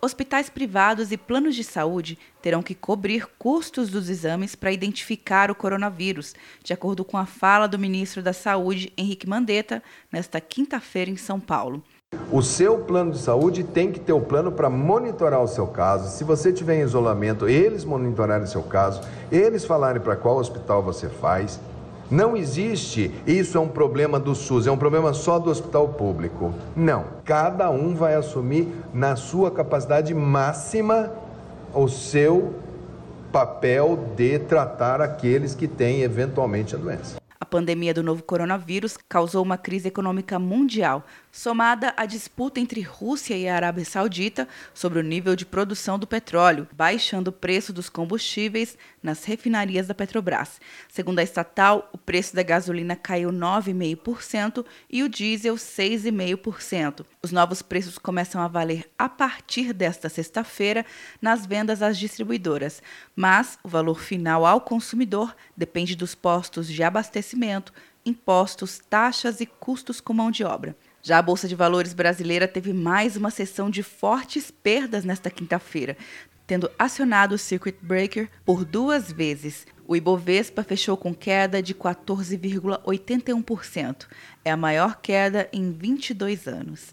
Hospitais privados e planos de saúde terão que cobrir custos dos exames para identificar o coronavírus, de acordo com a fala do ministro da Saúde, Henrique Mandetta, nesta quinta-feira em São Paulo. O seu plano de saúde tem que ter o plano para monitorar o seu caso. Se você tiver em isolamento, eles monitorarem o seu caso, eles falarem para qual hospital você faz. Não existe, isso é um problema do SUS, é um problema só do hospital público. Não. Cada um vai assumir na sua capacidade máxima o seu papel de tratar aqueles que têm eventualmente a doença. A pandemia do novo coronavírus causou uma crise econômica mundial, somada à disputa entre Rússia e a Arábia Saudita sobre o nível de produção do petróleo, baixando o preço dos combustíveis nas refinarias da Petrobras. Segundo a estatal, o preço da gasolina caiu 9,5% e o diesel 6,5%. Os novos preços começam a valer a partir desta sexta-feira nas vendas às distribuidoras, mas o valor final ao consumidor depende dos postos de abastecimento, impostos, taxas e custos com mão de obra. Já a Bolsa de Valores brasileira teve mais uma sessão de fortes perdas nesta quinta-feira, tendo acionado o circuit breaker por duas vezes. O Ibovespa fechou com queda de 14,81%. É a maior queda em 22 anos.